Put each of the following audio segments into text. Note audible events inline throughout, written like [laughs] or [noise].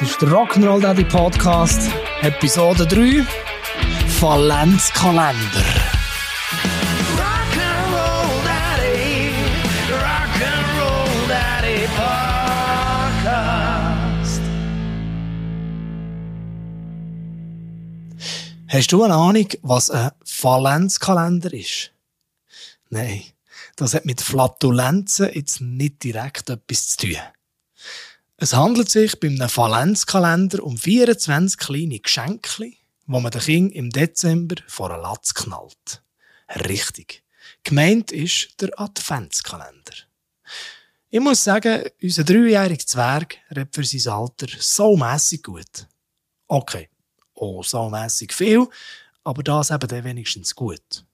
Das ist der Rock'n'Roll Daddy Podcast, Episode 3, Valenzkalender. Rock'n'Roll Daddy, Rock'n'Roll Daddy Podcast. Hast du eine Ahnung, was ein Valenzkalender ist? Nein, das hat mit Flatulenzen jetzt nicht direkt etwas zu tun. Es handelt sich bei einem Valenzkalender um 24 kleine Geschenke, wo man den Kind im Dezember vor einen Latz knallt. Richtig. Gemeint ist der Adventskalender. Ich muss sagen, unser dreijähriger Zwerg redet für sein Alter so mässig gut. Okay, auch so mässig viel, aber das eben dann wenigstens gut.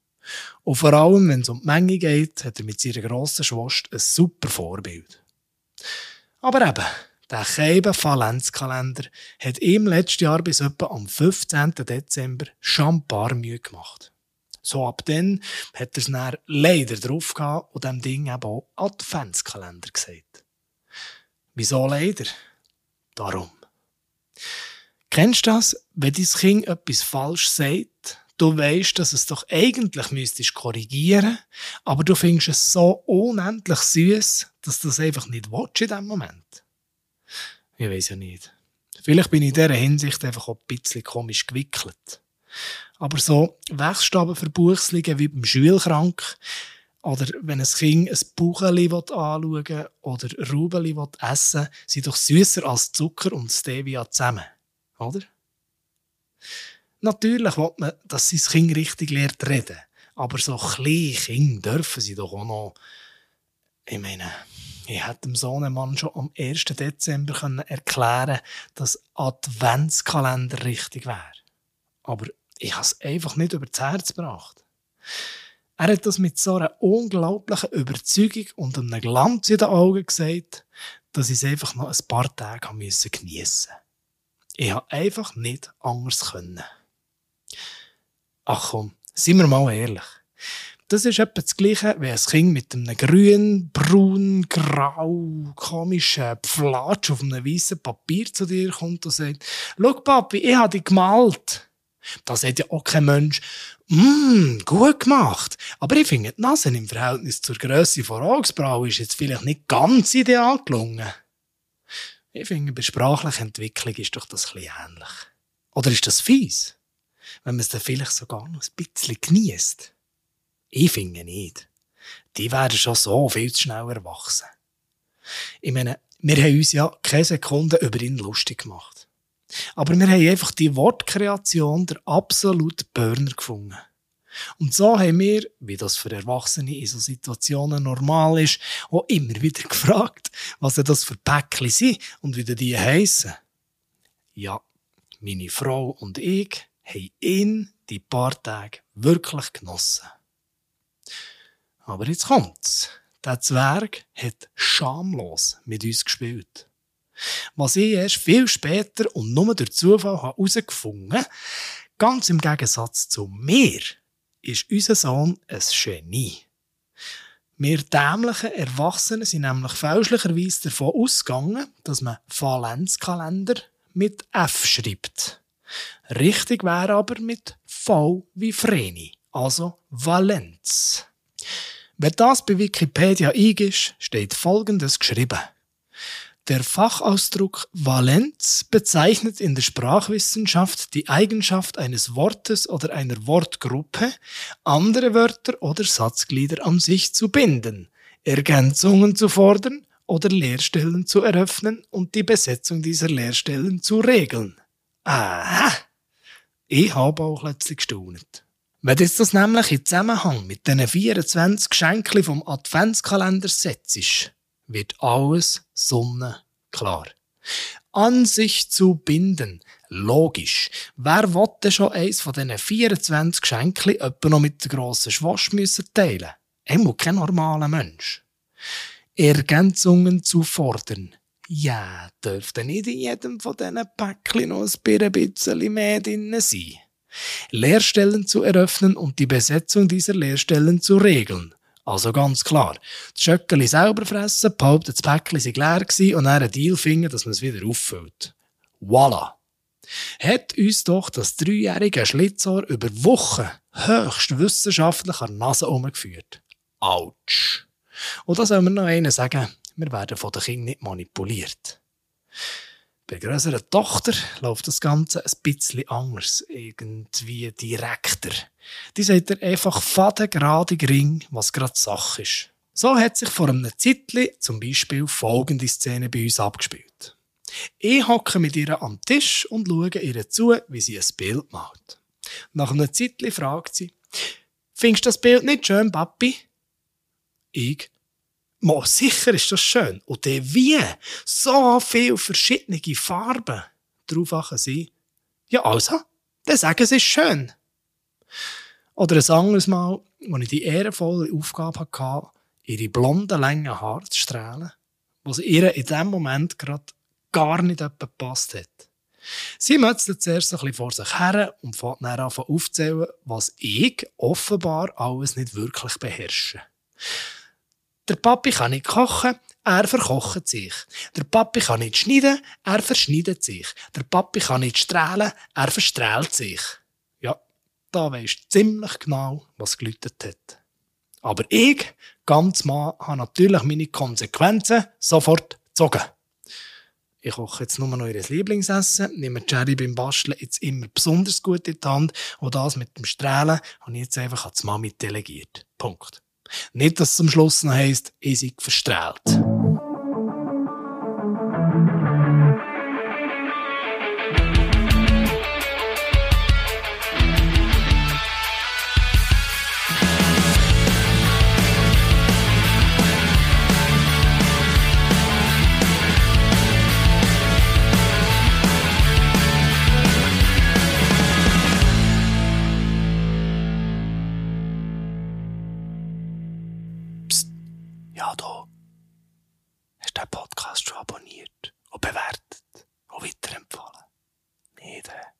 Und vor allem, wenn es um die Menge geht, hat er mit seiner grossen Schwester ein super Vorbild. Aber eben, der Keiben Valenzkalender hat ihm letztes Jahr bis etwa am 15. Dezember paar Mühe gemacht. So ab dann hat er es dann leider drauf gehabt und dem Ding eben auch Adventskalender gesagt. Wieso leider? Darum. Kennst du das, wenn dein Kind etwas falsch sagt, du weißt, dass es doch eigentlich müsstest korrigieren, aber du findest es so unendlich süß, dass du das einfach nicht willst in diesem Moment. Ich weiß ja nicht. Vielleicht bin ich in dieser Hinsicht einfach auch ein bisschen komisch gewickelt. Aber so Wechselstabenverbuchslungen wie beim Schulkrank oder wenn ein Kind ein Bucheli anschauen will oder Rubeli essen will, sind doch süßer als Zucker und Stevia zusammen. Oder? Natürlich will man, dass sein Kind richtig lernt reden. Aber so kleine Kinder dürfen sie doch auch noch. Ich meine, ich hätte dem Sohnemann schon am 1. Dezember können erklären dass Adventskalender richtig wäre. Aber ich habe es einfach nicht über das Herz gebracht. Er hat das mit so einer unglaublichen Überzeugung und einem Glanz in den Augen gesagt, dass ich es einfach noch ein paar Tage geniessen musste. Ich habe einfach nicht anders können. Ach komm, seien wir mal ehrlich. Das ist etwa das Gleiche, wie ein Kind mit einem grün, braun, grau, komischen Pflatsch auf einem weißen Papier zu dir kommt und sagt, «Schau, Papi, ich habe dich gemalt.» Da sagt ja auch kein Mensch, «Mmm, gut gemacht. Aber ich finde, die Nase im Verhältnis zur Grösse von Augsbraue ist jetzt vielleicht nicht ganz ideal gelungen.» Ich finde, bei sprachlicher Entwicklung ist doch das bisschen ähnlich. Oder ist das fies? Wenn man es dann vielleicht sogar noch ein bisschen genießt. Ich finde nicht. Die werden schon so viel zu schnell erwachsen. Ich meine, wir haben uns ja keine Sekunde über ihn lustig gemacht. Aber wir haben einfach die Wortkreation der absolute Burner gefunden. Und so haben wir, wie das für Erwachsene in so Situationen normal ist, auch immer wieder [laughs] gefragt, was denn das für Päckchen sind und wie die heissen. Ja, meine Frau und ich haben ihn die paar Tage wirklich genossen. Aber jetzt kommt's. Der Zwerg hat schamlos mit uns gespielt. Was ich erst viel später und nur durch Zufall herausgefunden habe, ganz im Gegensatz zu mir, ist unser Sohn ein Genie. Wir dämlichen Erwachsenen sind nämlich fälschlicherweise davon ausgegangen, dass man Valenzkalender mit F schreibt. Richtig wäre aber mit V wie Vreni, also Valenz. Wer das bei Wikipedia eingibt, steht folgendes geschrieben. Der Fachausdruck Valenz bezeichnet in der Sprachwissenschaft die Eigenschaft eines Wortes oder einer Wortgruppe, andere Wörter oder Satzglieder an sich zu binden, Ergänzungen zu fordern oder Leerstellen zu eröffnen und die Besetzung dieser Leerstellen zu regeln. Aha! Ich habe auch plötzlich gestaunet. Wenn jetzt das nämlich in Zusammenhang mit diesen 24 Geschenken vom Adventskalender setzt, wird alles sonnenklar. An sich zu binden. Logisch. Wer wollte schon eins von diesen 24 Geschenken etwa noch mit der grossen müssen teilen? Er muss kein normaler Mensch. Ergänzungen zu fordern. Ja, dürfte nicht in jedem von diesen Päckchen noch ein bisschen mehr drin sein. Lehrstellen zu eröffnen und die Besetzung dieser Lehrstellen zu regeln. Also ganz klar, das Schöckeli selber fressen, behaupten, das Päckchen sei leer gewesen und dann einen Deal finden, dass man es wieder auffüllt. Voila! Hat uns doch das dreijährige Schlitzohr über Wochen höchst wissenschaftlich an der Nase umgeführt. Autsch! Und da soll mir noch einer sagen, wir werden von den Kindern nicht manipuliert. Bei der grösseren Tochter läuft das Ganze ein bisschen anders, irgendwie direkter. Die sagt ihr einfach fadengradig ring, was gerade Sache ist. So hat sich vor einem Zeitchen zum Beispiel folgende Szene bei uns abgespielt. Ich hocke mit ihr am Tisch und schaue ihr zu, wie sie ein Bild malt. Nach einem Zeitchen fragt sie, Findest du das Bild nicht schön, Papi? Ich, Mo, sicher ist das schön. Und dann wie? So viele verschiedene Farben. Darauf sie, ja also, dann sagen sie es ist schön. Oder ein anderes Mal, als ich die ehrenvolle Aufgabe hatte, ihre blonden, langen Haare zu strahlen, was ihr in dem Moment gerade gar nicht gepasst hat. Sie mötzelt zuerst ein bisschen vor sich her und fängt dann an aufzählen, was ich offenbar alles nicht wirklich beherrsche. Der Papi kann nicht kochen, er verkocht sich. Der Papi kann nicht schneiden, er verschneidet sich. Der Papi kann nicht strahlen, er verstrahlt sich. Ja, da weisst ziemlich genau, was gelütet hat. Aber ich, ganz Mann, habe natürlich meine Konsequenzen sofort gezogen. Ich koche jetzt nur noch ihr Lieblingsessen, nehme Jerry beim Basteln jetzt immer besonders gut in die Hand und das mit dem Strahlen habe ich jetzt einfach als Mami delegiert. Punkt. Nicht, dass es am Schluss noch heisst, ich sei verstrahlt. ja, da hast du den Podcast schon abonniert und bewertet und weiterempfohlen. Nee, der.